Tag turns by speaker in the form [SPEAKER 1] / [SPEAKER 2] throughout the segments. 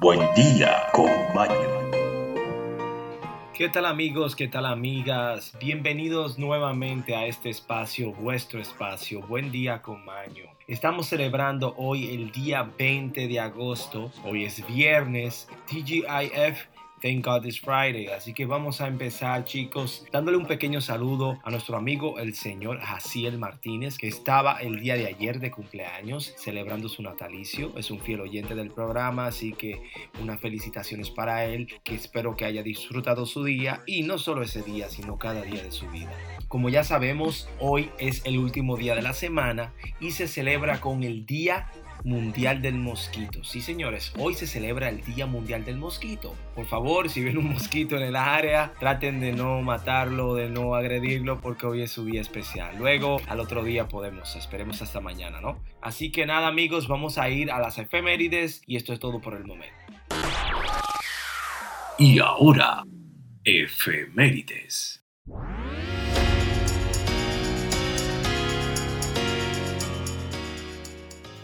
[SPEAKER 1] Buen día con Maño.
[SPEAKER 2] ¿Qué tal amigos? ¿Qué tal amigas? Bienvenidos nuevamente a este espacio, vuestro espacio. Buen día con Maño. Estamos celebrando hoy el día 20 de agosto. Hoy es viernes. TGIF Thank God It's Friday. Así que vamos a empezar, chicos, dándole un pequeño saludo a nuestro amigo el señor Jaciel Martínez, que estaba el día de ayer de cumpleaños celebrando su natalicio. Es un fiel oyente del programa, así que unas felicitaciones para él, que espero que haya disfrutado su día y no solo ese día, sino cada día de su vida. Como ya sabemos, hoy es el último día de la semana y se celebra con el Día Mundial del Mosquito. Sí, señores, hoy se celebra el Día Mundial del Mosquito. Por favor, si ven un mosquito en el área, traten de no matarlo, de no agredirlo, porque hoy es su día especial. Luego, al otro día podemos, esperemos hasta mañana, ¿no? Así que nada, amigos, vamos a ir a las efemérides y esto es todo por el momento.
[SPEAKER 1] Y ahora, efemérides.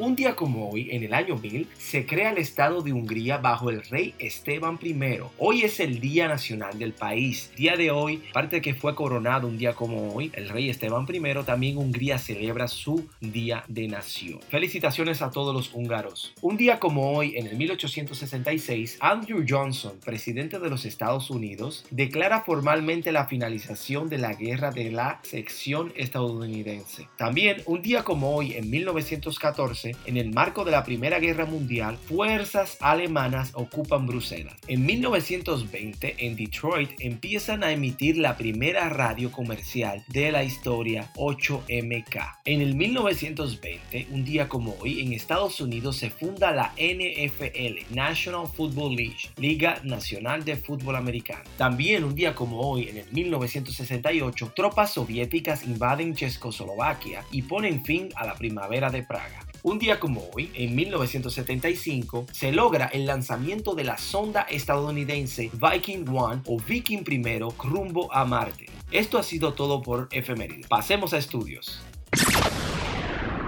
[SPEAKER 2] Un día como hoy, en el año 1000, se crea el Estado de Hungría bajo el rey Esteban I. Hoy es el Día Nacional del país. Día de hoy, aparte de que fue coronado un día como hoy, el rey Esteban I, también Hungría celebra su Día de Nación. Felicitaciones a todos los húngaros. Un día como hoy, en el 1866, Andrew Johnson, presidente de los Estados Unidos, declara formalmente la finalización de la guerra de la sección estadounidense. También, un día como hoy, en 1914, en el marco de la Primera Guerra Mundial, fuerzas alemanas ocupan Bruselas. En 1920, en Detroit, empiezan a emitir la primera radio comercial de la historia 8MK. En el 1920, un día como hoy, en Estados Unidos se funda la NFL, National Football League, Liga Nacional de Fútbol Americano. También un día como hoy, en el 1968, tropas soviéticas invaden Checoslovaquia y ponen fin a la primavera de Praga. Un día como hoy, en 1975, se logra el lanzamiento de la sonda estadounidense Viking 1 o Viking I rumbo a Marte. Esto ha sido todo por efeméride. Pasemos a estudios.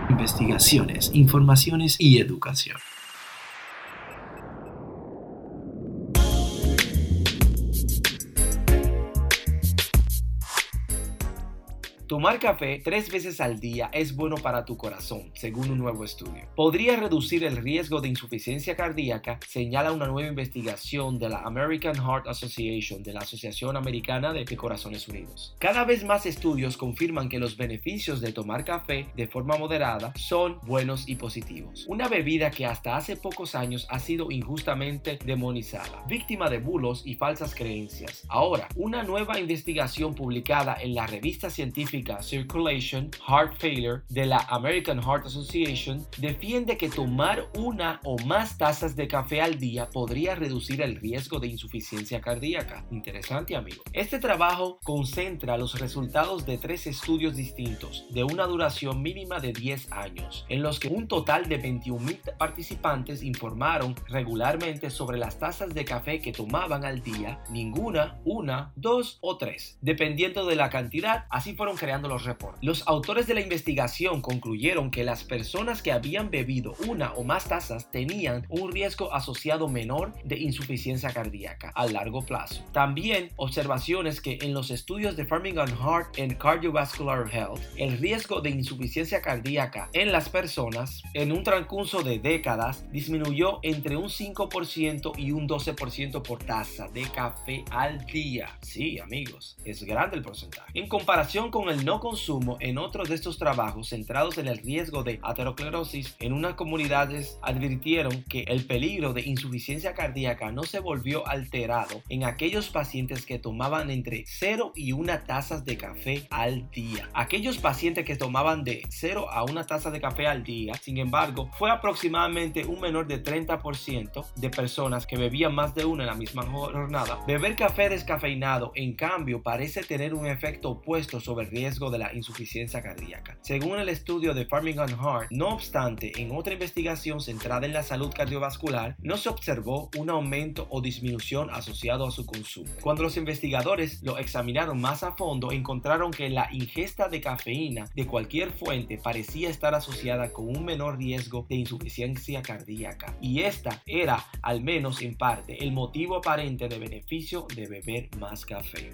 [SPEAKER 1] Investigaciones, informaciones y educación.
[SPEAKER 2] Tomar café tres veces al día es bueno para tu corazón, según un nuevo estudio. Podría reducir el riesgo de insuficiencia cardíaca, señala una nueva investigación de la American Heart Association, de la Asociación Americana de Corazones Unidos. Cada vez más estudios confirman que los beneficios de tomar café de forma moderada son buenos y positivos. Una bebida que hasta hace pocos años ha sido injustamente demonizada, víctima de bulos y falsas creencias. Ahora, una nueva investigación publicada en la revista científica Circulation Heart Failure de la American Heart Association defiende que tomar una o más tazas de café al día podría reducir el riesgo de insuficiencia cardíaca. Interesante, amigo. Este trabajo concentra los resultados de tres estudios distintos de una duración mínima de 10 años, en los que un total de 21.000 participantes informaron regularmente sobre las tazas de café que tomaban al día, ninguna, una, dos o tres, dependiendo de la cantidad. Así fueron creando los reportes. Los autores de la investigación concluyeron que las personas que habían bebido una o más tazas tenían un riesgo asociado menor de insuficiencia cardíaca a largo plazo. También observaciones que en los estudios de Birmingham Heart and Cardiovascular Health, el riesgo de insuficiencia cardíaca en las personas en un transcurso de décadas disminuyó entre un 5% y un 12% por taza de café al día. Sí, amigos, es grande el porcentaje. En comparación con el no consumo en otros de estos trabajos centrados en el riesgo de aterosclerosis en unas comunidades advirtieron que el peligro de insuficiencia cardíaca no se volvió alterado en aquellos pacientes que tomaban entre 0 y 1 tazas de café al día. Aquellos pacientes que tomaban de 0 a 1 taza de café al día, sin embargo, fue aproximadamente un menor de 30% de personas que bebían más de una en la misma jornada. Beber café descafeinado, en cambio, parece tener un efecto opuesto sobre el riesgo riesgo de la insuficiencia cardíaca. Según el estudio de Farmingham Heart, no obstante, en otra investigación centrada en la salud cardiovascular, no se observó un aumento o disminución asociado a su consumo. Cuando los investigadores lo examinaron más a fondo, encontraron que la ingesta de cafeína de cualquier fuente parecía estar asociada con un menor riesgo de insuficiencia cardíaca, y esta era, al menos en parte, el motivo aparente de beneficio de beber más café.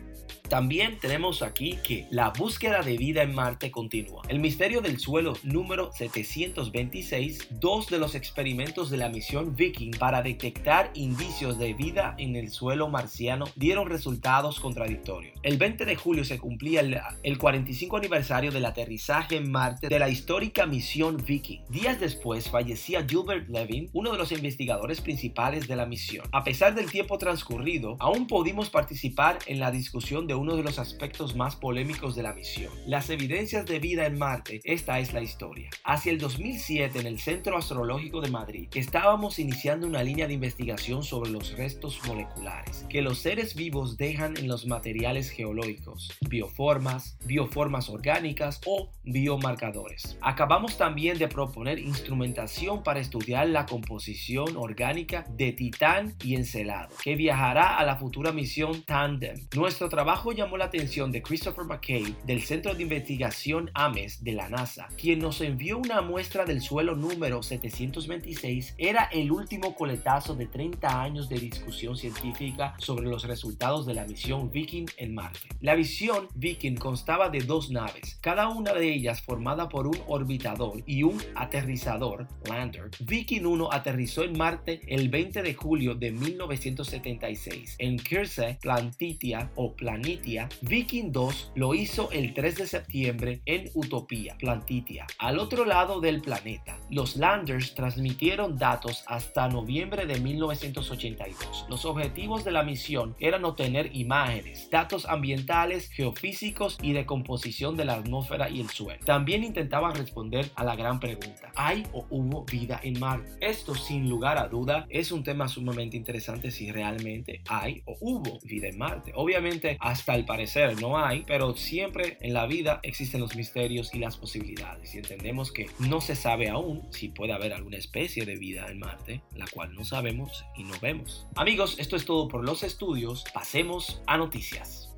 [SPEAKER 2] También tenemos aquí que la búsqueda de vida en Marte continúa. El misterio del suelo número 726, dos de los experimentos de la misión Viking para detectar indicios de vida en el suelo marciano dieron resultados contradictorios. El 20 de julio se cumplía el, el 45 aniversario del aterrizaje en Marte de la histórica misión Viking. Días después fallecía Gilbert Levin, uno de los investigadores principales de la misión. A pesar del tiempo transcurrido, aún pudimos participar en la discusión de uno de los aspectos más polémicos de la misión, las evidencias de vida en Marte. Esta es la historia. Hacia el 2007, en el Centro Astrológico de Madrid, estábamos iniciando una línea de investigación sobre los restos moleculares que los seres vivos dejan en los materiales geológicos, bioformas, bioformas orgánicas o biomarcadores. Acabamos también de proponer instrumentación para estudiar la composición orgánica de titán y encelado, que viajará a la futura misión Tandem. Nuestro trabajo llamó la atención de Christopher McKay del Centro de Investigación AMES de la NASA, quien nos envió una muestra del suelo número 726. Era el último coletazo de 30 años de discusión científica sobre los resultados de la misión Viking en Marte. La misión Viking constaba de dos naves, cada una de ellas formada por un orbitador y un aterrizador, lander. Viking 1 aterrizó en Marte el 20 de julio de 1976 en Kirse Plantitia o Planitia. Viking 2 lo hizo el 3 de septiembre en Utopía, Plantitia, al otro lado del planeta. Los landers transmitieron datos hasta noviembre de 1982. Los objetivos de la misión eran obtener imágenes, datos ambientales, geofísicos y de composición de la atmósfera y el suelo. También intentaban responder a la gran pregunta, ¿hay o hubo vida en Marte? Esto sin lugar a duda es un tema sumamente interesante si realmente hay o hubo vida en Marte. Obviamente hasta el parecer no hay, pero siempre en la vida existen los misterios y las posibilidades y entendemos que no se sabe aún si puede haber alguna especie de vida en Marte, la cual no sabemos y no vemos. Amigos, esto es todo por los estudios, pasemos a noticias.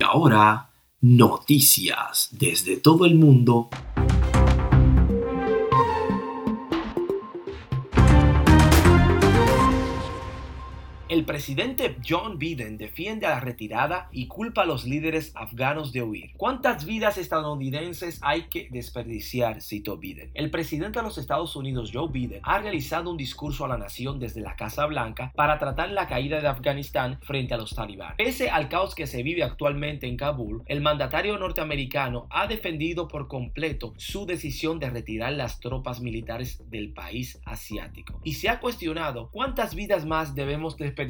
[SPEAKER 1] Ahora, noticias desde todo el mundo
[SPEAKER 2] El presidente John Biden defiende a la retirada y culpa a los líderes afganos de huir. ¿Cuántas vidas estadounidenses hay que desperdiciar? citó Biden. El presidente de los Estados Unidos, Joe Biden, ha realizado un discurso a la nación desde la Casa Blanca para tratar la caída de Afganistán frente a los talibán. Pese al caos que se vive actualmente en Kabul, el mandatario norteamericano ha defendido por completo su decisión de retirar las tropas militares del país asiático y se ha cuestionado cuántas vidas más debemos desperdiciar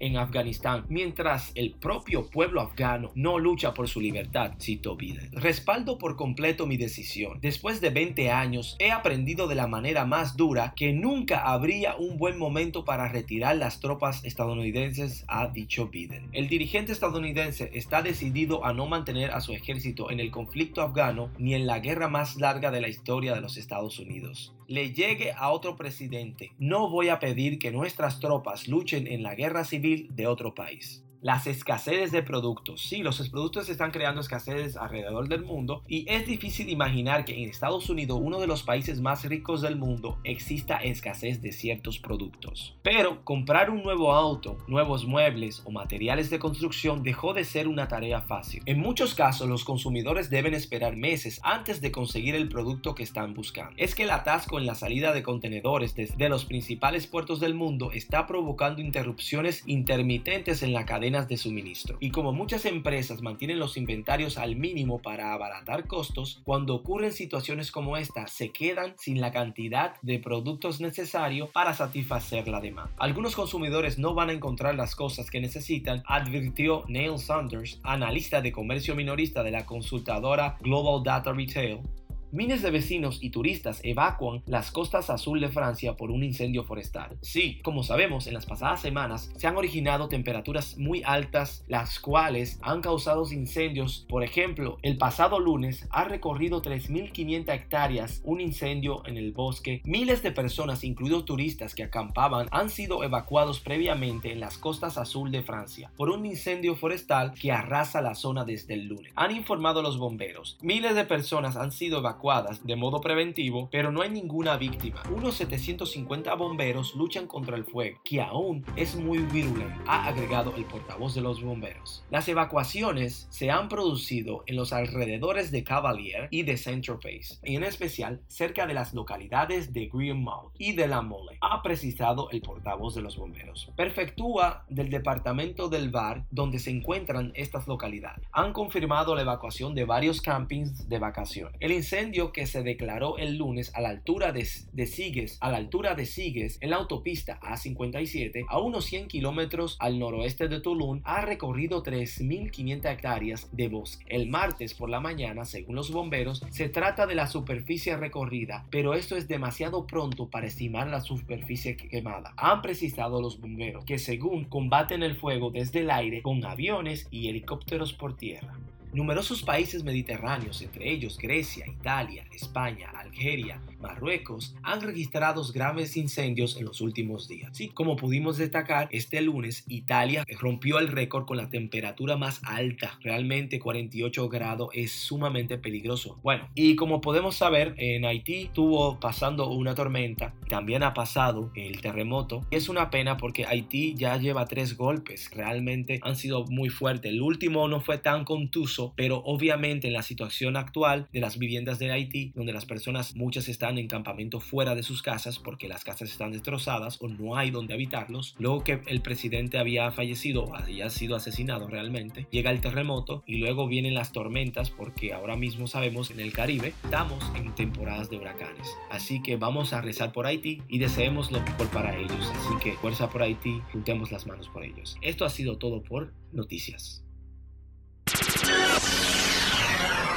[SPEAKER 2] en Afganistán mientras el propio pueblo afgano no lucha por su libertad, citó Biden. Respaldo por completo mi decisión. Después de 20 años he aprendido de la manera más dura que nunca habría un buen momento para retirar las tropas estadounidenses, ha dicho Biden. El dirigente estadounidense está decidido a no mantener a su ejército en el conflicto afgano ni en la guerra más larga de la historia de los Estados Unidos le llegue a otro presidente. No voy a pedir que nuestras tropas luchen en la guerra civil de otro país las escaseces de productos. Sí, los productos están creando escasez alrededor del mundo y es difícil imaginar que en Estados Unidos, uno de los países más ricos del mundo, exista escasez de ciertos productos. Pero comprar un nuevo auto, nuevos muebles o materiales de construcción dejó de ser una tarea fácil. En muchos casos, los consumidores deben esperar meses antes de conseguir el producto que están buscando. Es que el atasco en la salida de contenedores desde los principales puertos del mundo está provocando interrupciones intermitentes en la cadena de suministro. Y como muchas empresas mantienen los inventarios al mínimo para abaratar costos, cuando ocurren situaciones como esta, se quedan sin la cantidad de productos necesarios para satisfacer la demanda. Algunos consumidores no van a encontrar las cosas que necesitan, advirtió Neil Saunders, analista de comercio minorista de la consultadora Global Data Retail Miles de vecinos y turistas evacuan las costas azul de Francia por un incendio forestal. Sí, como sabemos, en las pasadas semanas se han originado temperaturas muy altas, las cuales han causado incendios. Por ejemplo, el pasado lunes ha recorrido 3.500 hectáreas un incendio en el bosque. Miles de personas, incluidos turistas que acampaban, han sido evacuados previamente en las costas azul de Francia por un incendio forestal que arrasa la zona desde el lunes. Han informado los bomberos. Miles de personas han sido evacuadas de modo preventivo, pero no hay ninguna víctima. Unos 750 bomberos luchan contra el fuego, que aún es muy virulento, ha agregado el portavoz de los bomberos. Las evacuaciones se han producido en los alrededores de Cavalier y de Saint-Tropez, y en especial cerca de las localidades de Greenmount y de La Mole, ha precisado el portavoz de los bomberos. Perfectúa del departamento del Var, donde se encuentran estas localidades, han confirmado la evacuación de varios campings de vacaciones. El incendio que se declaró el lunes a la altura de, de Sigues, a la altura de Sigues, en la autopista A57, a unos 100 kilómetros al noroeste de Tulum, ha recorrido 3.500 hectáreas de bosque. El martes por la mañana, según los bomberos, se trata de la superficie recorrida, pero esto es demasiado pronto para estimar la superficie quemada. Han precisado los bomberos que según combaten el fuego desde el aire con aviones y helicópteros por tierra. Numerosos países mediterráneos, entre ellos Grecia, Italia, España, Algeria, Marruecos, han registrado graves incendios en los últimos días. Sí, como pudimos destacar, este lunes Italia rompió el récord con la temperatura más alta. Realmente 48 grados es sumamente peligroso. Bueno, y como podemos saber, en Haití estuvo pasando una tormenta, también ha pasado el terremoto. Es una pena porque Haití ya lleva tres golpes, realmente han sido muy fuertes. El último no fue tan contuso, pero obviamente en la situación actual de las viviendas de Haití, donde las personas muchas están en campamento fuera de sus casas porque las casas están destrozadas o no hay donde habitarlos. Luego que el presidente había fallecido o había sido asesinado realmente, llega el terremoto y luego vienen las tormentas porque ahora mismo sabemos en el Caribe estamos en temporadas de huracanes. Así que vamos a rezar por Haití y deseemos lo mejor para ellos. Así que fuerza por Haití, juntemos las manos por ellos. Esto ha sido todo por noticias.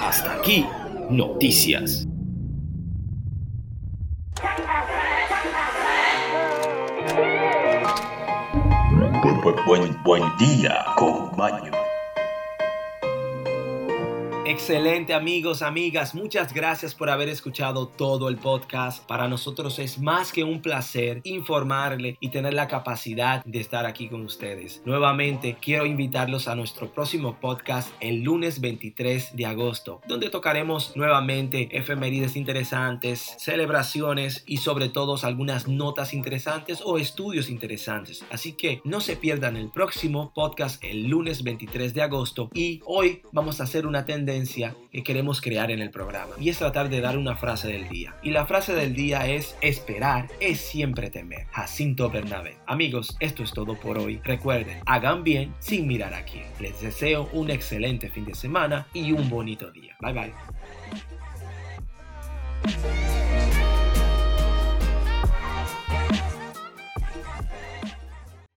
[SPEAKER 1] Hasta aquí, noticias.
[SPEAKER 3] Buen, buen, día con baño.
[SPEAKER 2] Excelente amigos, amigas, muchas gracias por haber escuchado todo el podcast. Para nosotros es más que un placer informarle y tener la capacidad de estar aquí con ustedes. Nuevamente quiero invitarlos a nuestro próximo podcast el lunes 23 de agosto, donde tocaremos nuevamente efemérides interesantes, celebraciones y sobre todo algunas notas interesantes o estudios interesantes. Así que no se pierdan el próximo podcast el lunes 23 de agosto y hoy vamos a hacer una que queremos crear en el programa y es tratar de dar una frase del día. Y la frase del día es esperar es siempre temer. Jacinto Bernabé. Amigos, esto es todo por hoy. Recuerden, hagan bien sin mirar a quién. Les deseo un excelente fin de semana y un bonito día. Bye bye.